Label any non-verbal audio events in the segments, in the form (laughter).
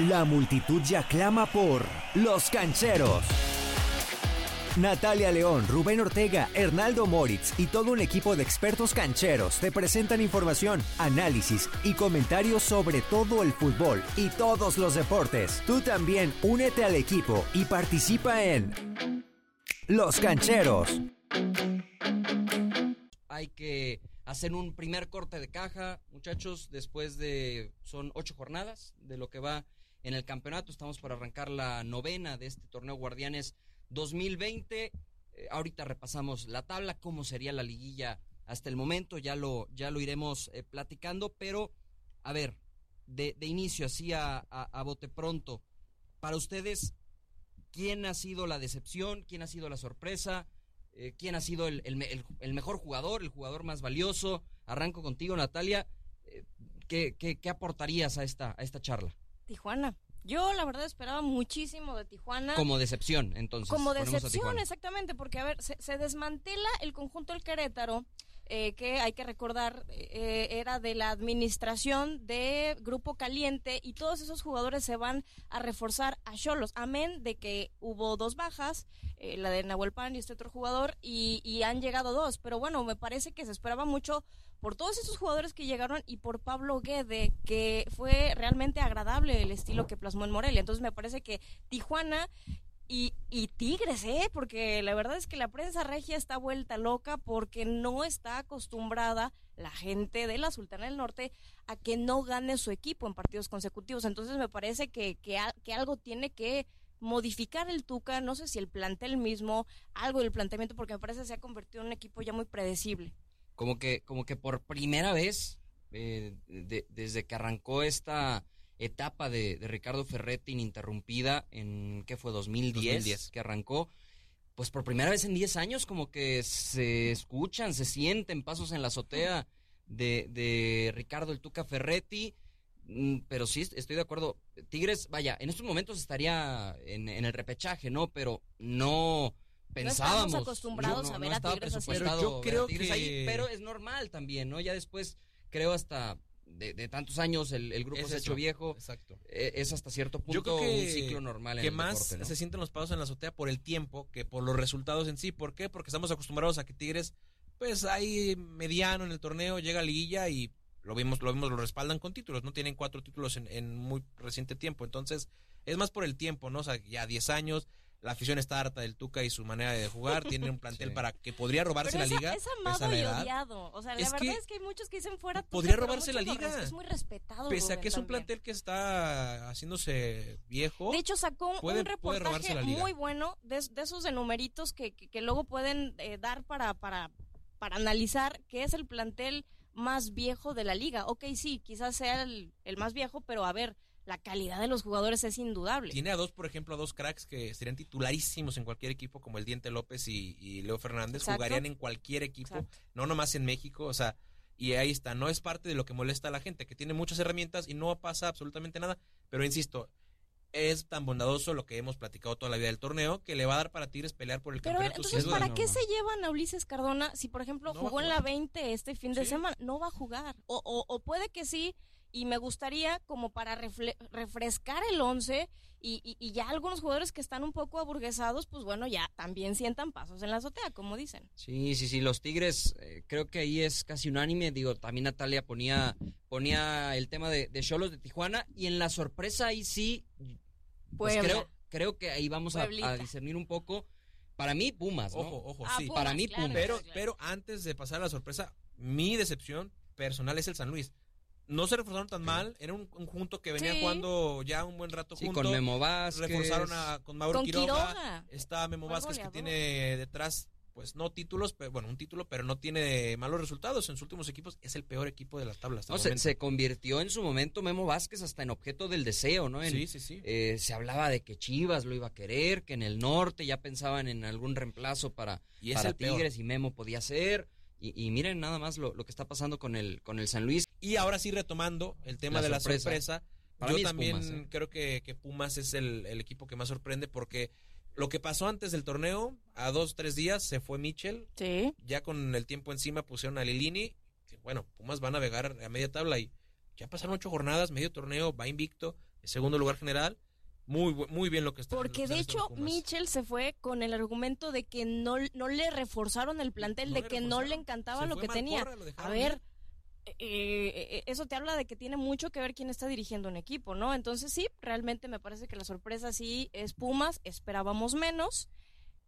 La multitud ya clama por Los Cancheros. Natalia León, Rubén Ortega, Hernaldo Moritz y todo un equipo de expertos cancheros te presentan información, análisis y comentarios sobre todo el fútbol y todos los deportes. Tú también únete al equipo y participa en Los Cancheros. Hay que hacer un primer corte de caja, muchachos, después de, son ocho jornadas de lo que va en el campeonato. Estamos por arrancar la novena de este torneo Guardianes 2020. Eh, ahorita repasamos la tabla, cómo sería la liguilla hasta el momento, ya lo, ya lo iremos eh, platicando, pero a ver, de, inicio, así a, bote pronto, para ustedes, ¿quién ha sido la decepción? ¿Quién ha sido la sorpresa? Eh, ¿Quién ha sido el, mejor jugador, el jugador más valioso? Arranco contigo, Natalia. ¿qué, qué, qué, aportarías a esta, a esta charla? Tijuana. Yo la verdad esperaba muchísimo de Tijuana. Como decepción, entonces. Como decepción, exactamente, porque a ver, se, se desmantela el conjunto del Querétaro eh, que hay que recordar eh, era de la administración de Grupo Caliente y todos esos jugadores se van a reforzar a Cholos, amén de que hubo dos bajas, eh, la de Nahuel Pan y este otro jugador, y, y han llegado dos, pero bueno, me parece que se esperaba mucho por todos esos jugadores que llegaron y por Pablo Guede, que fue realmente agradable el estilo que plasmó en Morelia. Entonces me parece que Tijuana y, y, Tigres, ¿eh? Porque la verdad es que la prensa regia está vuelta loca porque no está acostumbrada la gente de la Sultana del Norte a que no gane su equipo en partidos consecutivos. Entonces me parece que, que, algo tiene que modificar el Tuca, no sé si el plantel mismo, algo del planteamiento, porque me parece que se ha convertido en un equipo ya muy predecible. Como que, como que por primera vez, eh, desde que arrancó esta etapa de, Ricardo Ferretti ininterrumpida en, ¿qué fue? 2010, que arrancó. Pues por primera vez en 10 años como que se escuchan, se sienten pasos en la azotea de, de Ricardo el Tuca Ferretti. Mm, pero sí, estoy de acuerdo. Tigres, vaya, en estos momentos estaría en, el repechaje, ¿no? Pero no pensábamos. No acostumbrados a ver a Tigres Pero yo creo que... pero es normal también, ¿no? Ya después, creo hasta de, tantos años el, grupo se ha hecho viejo. Exacto. E, es hasta cierto punto un ciclo normal. Que más se sienten los pasos en la azotea por el tiempo que por los resultados en sí. ¿Por qué? Porque estamos acostumbrados a que Tigres, pues ahí mediano en el torneo, llega a liguilla y lo vimos, lo vimos, lo respaldan con títulos. No tienen cuatro títulos en, en muy reciente tiempo. Entonces, es más por el tiempo, ¿no? O sea, ya 10 años la afición está harta del Tuca y su manera de jugar. Tiene un plantel (laughs) para que podría robarse la liga. Es amado y odiado. O sea, la verdad es que hay muchos que dicen fuera. Podría robarse la liga. Es muy respetado. Pese a que es un plantel que está haciéndose viejo. De hecho, sacó un reportaje muy bueno de, esos de numeritos que, que, luego pueden eh, dar para, para, para analizar qué es el plantel más viejo de la liga. Ok, sí, quizás sea el, el más viejo, pero a ver la calidad de los jugadores es indudable. Tiene a dos, por ejemplo, a dos cracks que serían titularísimos en cualquier equipo, como el Diente López y, Leo Fernández. Jugarían en cualquier equipo, no nomás en México. O sea, y ahí está. No es parte de lo que molesta a la gente, que tiene muchas herramientas y no pasa absolutamente nada. Pero insisto, es tan bondadoso lo que hemos platicado toda la vida del torneo que le va a dar para Tigres pelear por el Pero campeonato. Entonces, ¿para qué se llevan a Ulises Cardona si, por ejemplo, jugó en la 20 este fin de semana? No va a jugar. O, o, o puede que sí y me gustaría como para refrescar el 11 y, y, ya algunos jugadores que están un poco aburguesados, pues bueno, ya también sientan pasos en la azotea, como dicen. Sí, sí, sí, los Tigres eh, creo que ahí es casi unánime, digo, también Natalia ponía, ponía el tema de Cholos de, Tijuana y en la sorpresa ahí sí, pues creo, creo que ahí vamos a, discernir un poco. Para mí, Pumas, ¿no? Ojo, ojo, ah, sí. para mí, Pumas. Pero, pero antes de pasar a la sorpresa, mi decepción personal es el San Luis no se reforzaron tan mal. Era un conjunto que venía jugando ya un buen rato sí, con Memo Vázquez. Reforzaron a, con Mauro Quiroga. Está Memo Vázquez que tiene detrás, pues no títulos, pero, bueno, un título, pero no tiene malos resultados. En sus últimos equipos es el peor equipo de las tablas. No, se, convirtió en su momento Memo Vázquez hasta en objeto del deseo, ¿no? sí, sí, sí. Eh, se hablaba de que Chivas lo iba a querer, que en el norte ya pensaban en algún reemplazo para, y para Tigres y Memo podía ser. Y, miren nada más lo, que está pasando con el, con el San Luis. Y ahora sí retomando el tema de la sorpresa, yo también ¿eh? creo que, Pumas es el, equipo que más sorprende porque lo que pasó antes del torneo, a dos, tres días se fue Mitchell. Sí. Ya con el tiempo encima pusieron a Lilini. Bueno, Pumas va a navegar a media tabla y ya pasaron ocho jornadas, medio torneo, va invicto segundo lugar general. Muy, muy bien lo que está Porque de hecho. Mitchell se fue con el argumento de que no, no le reforzaron el plantel, No de que no le encantaba Se lo que tenía. Lo A ver, eh, eh, eso te habla de que tiene mucho que ver quién está dirigiendo un equipo, ¿no? Entonces sí, realmente me parece que la sorpresa sí es Pumas, esperábamos menos.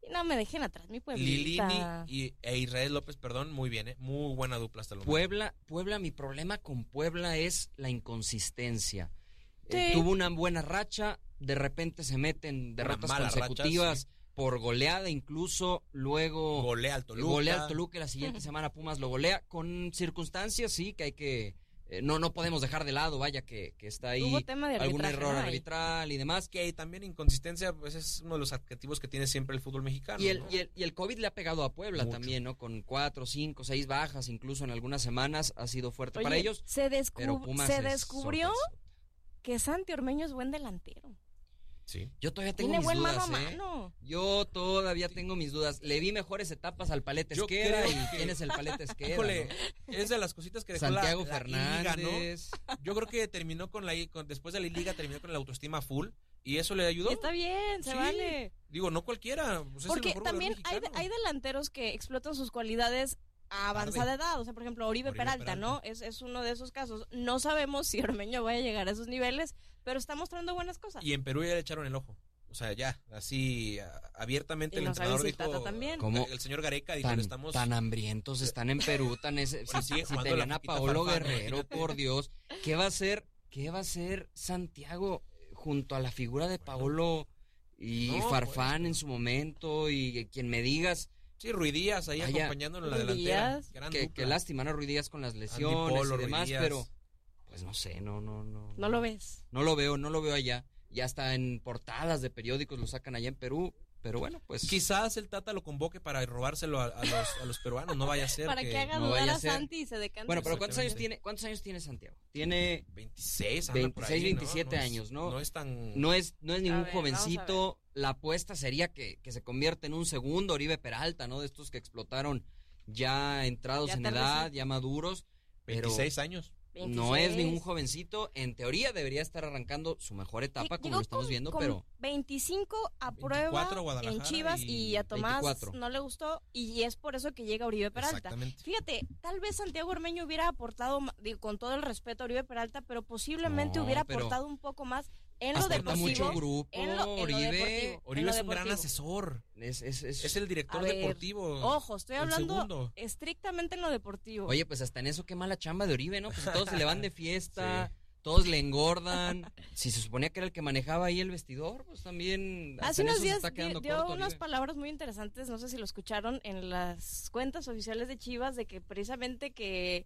Y no me dejen atrás, mi Lilini pueblita. y, e Israel López, perdón, muy bien, ¿eh? Muy buena dupla hasta el momento. Puebla, Puebla, mi problema con Puebla es la inconsistencia. Eh, tuvo una buena racha, de repente se meten derrotas consecutivas sí. por goleada, incluso luego Golea al Toluca. golea al Toluca y la siguiente semana Pumas lo golea con circunstancias, sí, que hay que eh, no no podemos dejar de lado, vaya que, que está ahí Hubo tema de algún error arbitral y demás. Que también inconsistencia, pues es uno de los adjetivos que tiene siempre el fútbol mexicano. Y el, ¿no? y, el, y el COVID le ha pegado a Puebla Mucho. también, ¿no? Con cuatro, cinco, seis bajas, incluso en algunas semanas ha sido fuerte Oye, para ellos. se, Pero Pumas se es descubrió sorpresa. que Santi Ormeño es buen delantero. Sí. Yo todavía tengo Tiene mis buen dudas, mano a ¿eh? mano. Yo todavía tengo mis dudas. Le vi mejores etapas al Paleta Yo Esquera y que- quién es el Paleta (laughs) Esquera. Híjole, ¿no? es de las cositas que dejó la- Santiago la, liga, ¿no? Fernández. Yo creo que terminó con la con, después de la liga terminó con la autoestima full y eso le ayudó. Está bien, se Sí. vale. Digo, no cualquiera. pues, es el Porque mejor también hay delanteros que explotan sus cualidades a avanzada edad. O sea, por ejemplo, Oribe, Oribe Peralta, Peralta. ¿no? Es, es uno de esos casos. No sabemos si Ormeño vaya a llegar a esos niveles, pero está mostrando buenas cosas. Y en Perú ya le echaron el ojo. O sea, ya, así abiertamente Y el no entrenador dijo, también. ¿Cómo? el señor Gareca dijo, Tan, estamos tan hambrientos están en Perú, tan ese, Bueno, si, tenían a Paolo Farfán, Guerrero, por Dios, ¿qué va a hacer? ¿Qué va a hacer Santiago junto a la figura de Paolo y No, Farfán en su momento y quien me digas Sí, Ruidías ahí Vaya. acompañándolo en la delantera. Gran que, que lástima, ¿no? Ruidías con las lesiones Polo, y demás, Ruidías. pero pues no sé, no, no, no. No lo ves. No lo veo, no lo veo allá. Ya está en portadas de periódicos, lo sacan allá en Perú, pero bueno, pues Quizás el Tata lo convoque para robárselo a, a los, a los peruanos, no vaya a ser (laughs) Para que, haga no dudar a. Santi y se decante. Bueno, pero ¿cuántos años tiene cuántos años tiene Santiago? Tiene 26, anda por 26, ahí, ¿no? 27 No es- años, ¿no? No es tan... no es no es ningún ver, jovencito. La apuesta sería que, que se convierta en un segundo Oribe Peralta, ¿no? De estos que explotaron ya entrados Ya en edad, ya maduros, pero 26 años. No es 26. ningún jovencito. En teoría debería estar arrancando su mejor etapa, como lo estamos con- viendo, con pero 25 a 24 prueba en Chivas y, y a Tomás 24. no le gustó y es por eso que llega Oribe Peralta. Exactamente. Fíjate, tal vez Santiago Ormeño hubiera aportado, digo, con todo el respeto a Oribe Peralta, pero posiblemente No, hubiera pero- aportado un poco más en lo aporta deportivo. mucho grupo, en lo- en lo Oribe. deportivo. Oribe en lo es un gran asesor. Es, es, es- Es el director ver, deportivo. Ojo, estoy hablando estrictamente en lo deportivo. Oye, pues hasta en eso qué mala chamba de Oribe, ¿no? Pues todos se le van de fiesta, (laughs) todos le engordan. Si se suponía que era el que manejaba ahí el vestidor, pues también Hace unos días dio corto, unas Oribe. palabras muy interesantes, no sé si lo escucharon en las cuentas oficiales de Chivas, de que precisamente que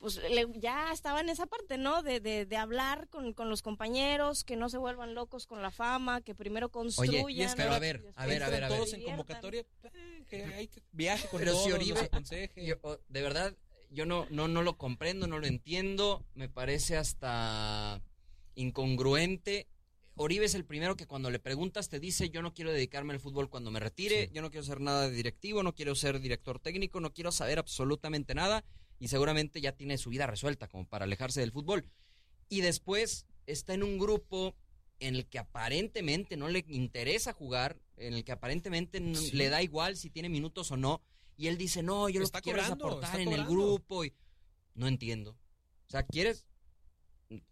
pues le- ya estaba en esa parte, ¿no? De, de, de hablar con, con los compañeros, que no se vuelvan locos con la fama, que primero construyan. y es que, pero a ver, a ver, a ver, a ver. todos en convocatoria, eh, que hay que viaje con Pero todos, si Oribe-. Yo, oh, de verdad, yo no, no, no lo comprendo, no lo entiendo. Me parece hasta incongruente. Oribe es el primero que cuando le preguntas te dice yo no quiero dedicarme al fútbol cuando me retire, Sí. yo no quiero ser nada de directivo, no quiero ser director técnico, no quiero saber absolutamente nada y seguramente ya tiene su vida resuelta como para alejarse del fútbol. Y después está en un grupo en el que aparentemente no le interesa jugar, en el que aparentemente no- Sí. le da igual si tiene minutos o no, y él dice, no, yo lo Está que quiero es aportar en el grupo. Y... No entiendo. O sea, ¿quieres,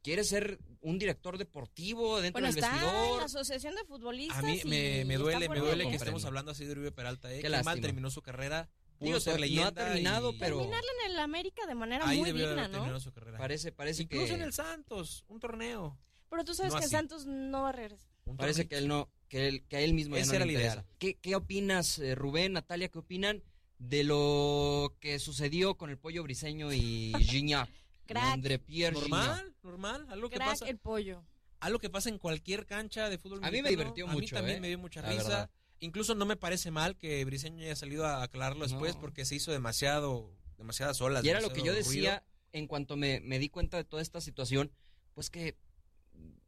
¿quieres ser un director deportivo dentro Bueno, del está en vestidor? la Asociación de Futbolistas. A mí me, me duele, me duele que estemos hablando así de Oribe Peralta, eh. Qué Qué mal terminó su carrera. Pudo Digo, ser no ha terminado, y- pero- Terminarla en el América de manera Ahí muy debió digna, haber ¿no? su carrera. Parece, parece Incluso que en el Santos, un torneo. Pero tú sabes No que así. Santos no va a regresar. un parece que él no, que él, que a él mismo ya no era le el interesa. ideal. ¿Qué, ¿Qué opinas, eh, Rubén, Natalia, qué opinan de lo que sucedió con el pollo briseño y (laughs) Gignac? Crack. André Pierre Gignac. Normal, normal, algo que Crack pasa. el pollo. Algo que pasa en cualquier cancha de fútbol A mí me divirtió A mí mucho, también ¿eh? me dio mucha risa. verdad. Incluso no me parece mal que Briseño haya salido a aclararlo después porque se hizo demasiado, demasiadas olas. Y era lo que yo decía en cuanto me, me di cuenta de toda esta situación, pues que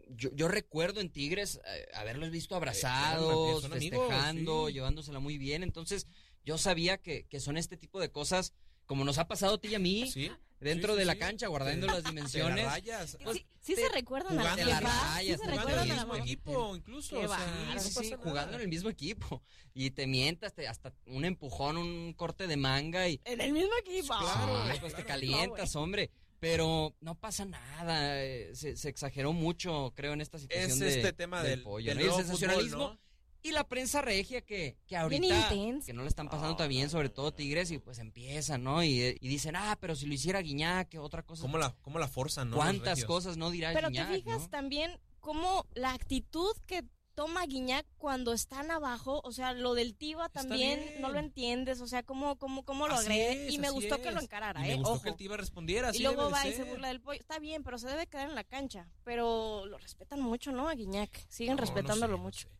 yo, yo recuerdo en Tigres eh, haberlos visto abrazados, son amigos, festejando, sí. llevándosela muy bien. Entonces yo sabía que, que son este tipo de cosas, como nos ha pasado a ti y a mí, ruido. Sí, dentro Sí, sí, de la cancha, guardando las dimensiones. la rayas. Pues, sí, sí te- se recuerdan a jugando la en la mamá, raya, sí se jugando en el mismo equipo, incluso. O sea, Sí, jugando en el mismo equipo. Y te mientas, te, hasta un empujón, un corte de manga y En el mismo equipo. Claro, Sí, pues te calientas, hombre. Pero no pasa nada. eh, Se, se exageró mucho, creo, en esta situación Es de- este tema del, pollo. del ¿no? El sensacionalismo. fútbol, ¿no? Y la prensa regia que, que Bien ahorita que no le están pasando tan bien, sobre todo Tigres, y pues empiezan, ¿no? Y, y dicen, ah, pero si lo hiciera Guiñac, otra cosa. ¿Cómo la, cómo la forzan, no? ¿Cuántas cosas no dirá Pero Guiñac, te fijas no? también cómo la actitud que toma Guiñac cuando están abajo, o sea, lo del Tiva también no lo entiendes, o sea, cómo, cómo, cómo lo agrede. y me gustó que lo encarara, Y me ¿eh? gustó Ojo. que el Tiva respondiera, así y luego debe va y se burla del pollo. Está bien, pero se debe quedar en la cancha. Pero lo respetan mucho, ¿no? A Guiñac. Siguen No, no respetándolo sé, mucho. sé.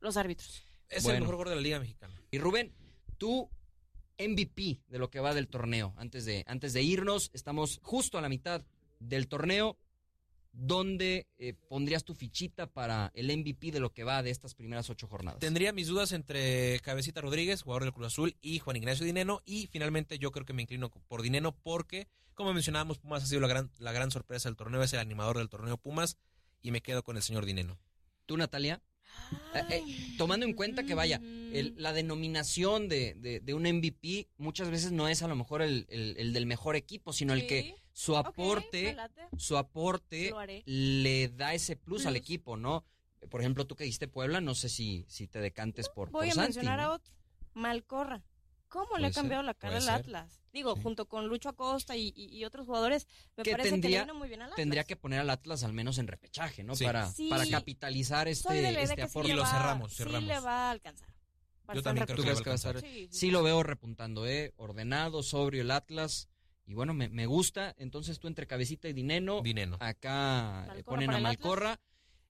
Los árbitros. Es Bueno. el mejor gol de la Liga Mexicana. Y Rubén, tú MVP de lo que va del torneo. Antes de, antes de irnos, estamos justo a la mitad del torneo. ¿Dónde eh, pondrías tu fichita para el MVP de lo que va de estas primeras ocho jornadas? Tendría mis dudas entre Cabecita Rodríguez, jugador del Cruz Azul, y Juan Ignacio Dineno. Y finalmente yo creo que me inclino por Dineno porque, como mencionábamos, Pumas ha sido la gran, la gran sorpresa del torneo. Es el animador del torneo Pumas. Y me quedo con el señor Dineno. ¿Tú, Natalia? Eh, eh, tomando en cuenta que vaya, el- la denominación de, de- de un MVP muchas veces no es a lo mejor el, el- el del mejor equipo, sino el que su aporte, su aporte le da ese plus, al equipo, ¿no? Por ejemplo, tú que diste Puebla, no sé si, si te decantes por, Voy por a Santi, mencionar ¿no? a otro. Malcorra. ¿Cómo le ha cambiado ser, la cara al ser. Atlas? Digo, Sí. junto con Lucho Acosta y, y- y otros jugadores, me Que parece que tendría- le vino muy bien al Atlas. Tendría que poner al Atlas al menos en repechaje, ¿no? Sí. Para, Sí. para capitalizar este, este que sí aporte. le Y lo va- cerramos, sí cerramos. le va a alcanzar. Yo también creo ¿Tú que va que va a alcanzar. Sí, lo veo repuntando, ¿eh? Ordenado, sobrio el Atlas. Y bueno, me, me gusta. Entonces tú entre Cabecita y Dineno, Dineno. acá eh, Malcorra ponen a Malcorra.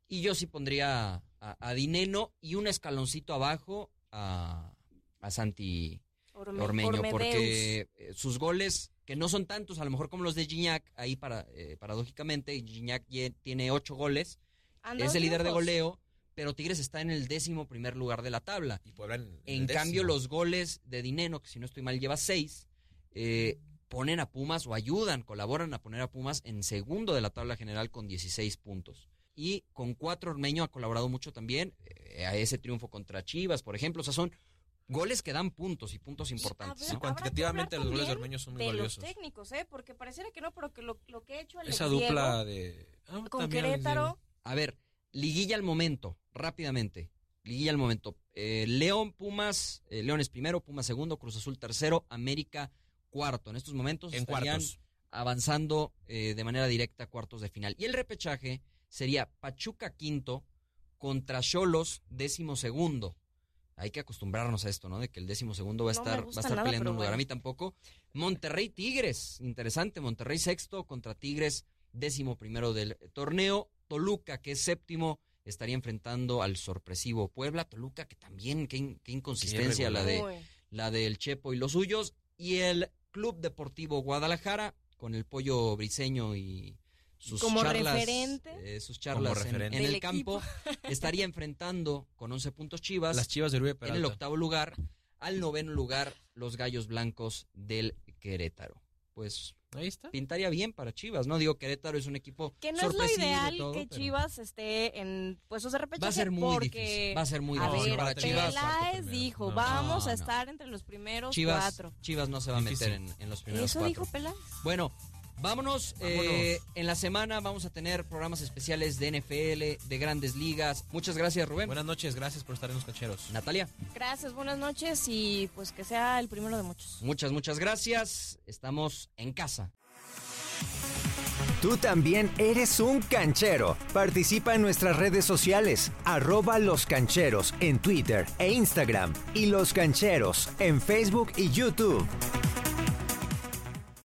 Y yo sí pondría a, a Dineno y un escaloncito abajo a, a Santi Orme- Ormeño. Ormedeus. Porque eh, sus goles, que no son tantos, a lo mejor como los de Gignac, ahí para, eh, paradójicamente, Gignac tiene ocho goles, Anda es el líder de goleo, pero Tigres está en el décimo primer lugar de la tabla. Y Puebla en, En cambio, los goles de Dineno, que si no estoy mal lleva seis, eh, ponen a Pumas o ayudan, colaboran a poner a Pumas en segundo de la tabla general con 16 puntos. Y con cuatro Ormeño ha colaborado mucho también eh, a ese triunfo contra Chivas, por ejemplo. O sea, son goles que dan puntos y puntos importantes. habrá que cuantitativamente los goles de Ormeño son muy de valiosos. los técnicos, ¿eh? Porque pareciera que no, pero que lo, lo que ha hecho el Esa Diego dupla de... ah, con Querétaro. A ver, liguilla al momento, rápidamente. Liguilla al momento. Eh, León, Pumas, eh, León es primero, Pumas segundo, Cruz Azul tercero, América cuarto. En estos momentos En estarían cuartos. avanzando eh, de manera directa a cuartos de final. Y el repechaje sería Pachuca quinto contra Cholos décimo segundo. Hay que acostumbrarnos a esto, ¿no? De que el décimo segundo va a No estar, va a estar nada, peleando un lugar. bueno. A mí tampoco. Monterrey Tigres, interesante. Monterrey sexto contra Tigres décimo primero del torneo. Toluca, que es séptimo, estaría enfrentando al sorpresivo Puebla. Toluca, que también, qué, in- qué inconsistencia la de, la del Chepo y los suyos. Y el Club Deportivo Guadalajara, con el pollo briseño y sus Como charlas, referente. eh, sus charlas en- referente. en, el equipo. campo, (laughs) estaría enfrentando con 11 puntos Chivas Las chivas de Uribe en el octavo lugar, al noveno lugar los Gallos Blancos del Querétaro. Pues Ahí está. pintaría bien para Chivas, ¿no? Digo, Querétaro es un equipo Que no es lo ideal todo, que pero Chivas esté en puestos de repechaje Va a ser muy porque difícil, va a ser muy a difícil ver, para Chivas. Peláez dijo, vamos No, a no. estar entre los primeros Chivas, cuatro. Chivas no se va a meter en, los primeros Eso cuatro. dijo Peláez. Bueno, vámonos. Vámonos. eh, en la semana vamos a tener programas especiales de NFL, de grandes ligas. Muchas gracias, Rubén. Buenas noches, gracias por estar en los cancheros. Natalia, Gracias, buenas noches y pues que sea el primero de muchos. muchas, muchas gracias. Estamos en casa. Tú también eres un canchero. Participa en nuestras redes sociales, arroba los cancheros en Twitter e Instagram y los cancheros en Facebook y YouTube.